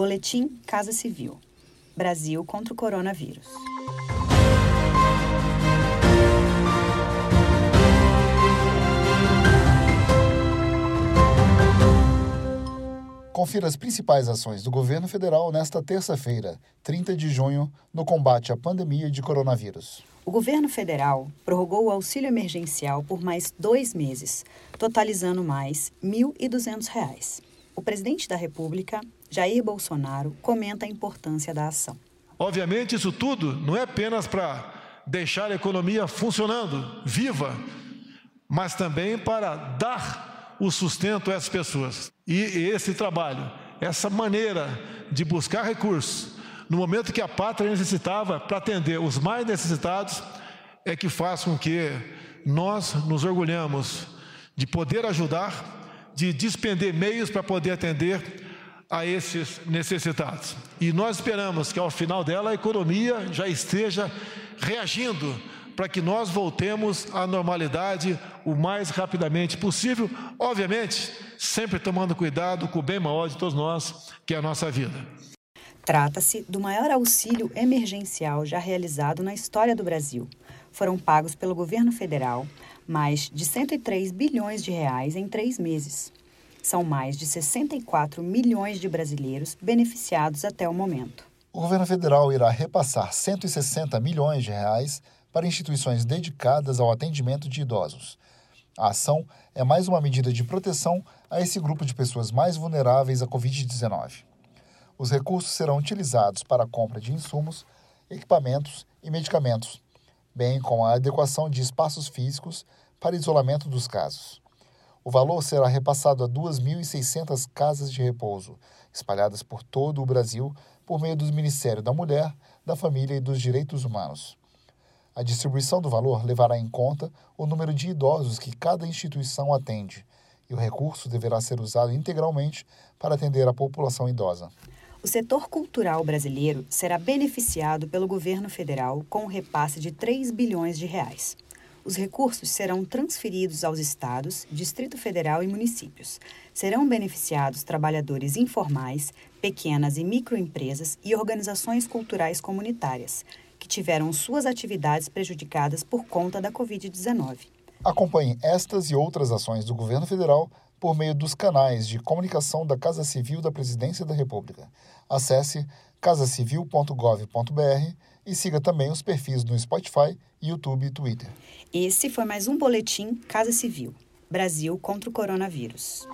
Boletim Casa Civil. Brasil contra o coronavírus. Confira as principais ações do governo federal nesta terça-feira, 30 de junho, no combate à pandemia de coronavírus. O governo federal prorrogou o auxílio emergencial por mais dois meses, totalizando mais R$ 1.200. O presidente da República, Jair Bolsonaro, comenta a importância da ação. Obviamente, isso tudo não é apenas para deixar a economia funcionando, viva, mas também para dar o sustento a essas pessoas. E esse trabalho, essa maneira de buscar recursos, no momento que a pátria necessitava para atender os mais necessitados, é que faz com que nós nos orgulhamos de poder ajudar de despender meios para poder atender a esses necessitados. E nós esperamos que ao final dela a economia já esteja reagindo para que nós voltemos à normalidade o mais rapidamente possível, obviamente, sempre tomando cuidado com o bem maior de todos nós, que é a nossa vida. Trata-se do maior auxílio emergencial já realizado na história do Brasil. Foram pagos pelo governo federal mais de 103 bilhões de reais em três meses. São mais de 64 milhões de brasileiros beneficiados até o momento. O governo federal irá repassar 160 milhões de reais para instituições dedicadas ao atendimento de idosos. A ação é mais uma medida de proteção a esse grupo de pessoas mais vulneráveis à Covid-19. Os recursos serão utilizados para a compra de insumos, equipamentos e medicamentos, bem como a adequação de espaços físicos para isolamento dos casos. O valor será repassado a 2.600 casas de repouso, espalhadas por todo o Brasil, por meio do Ministério da Mulher, da Família e dos Direitos Humanos. A distribuição do valor levará em conta o número de idosos que cada instituição atende, e o recurso deverá ser usado integralmente para atender a população idosa. O setor cultural brasileiro será beneficiado pelo governo federal com um repasse de 3 bilhões de reais. Os recursos serão transferidos aos estados, Distrito Federal e municípios. Serão beneficiados trabalhadores informais, pequenas e microempresas e organizações culturais comunitárias, que tiveram suas atividades prejudicadas por conta da Covid-19. Acompanhe estas e outras ações do governo federal por meio dos canais de comunicação da Casa Civil da Presidência da República. Acesse casacivil.gov.br e siga também os perfis no Spotify, YouTube e Twitter. Esse foi mais um boletim Casa Civil. Brasil contra o coronavírus.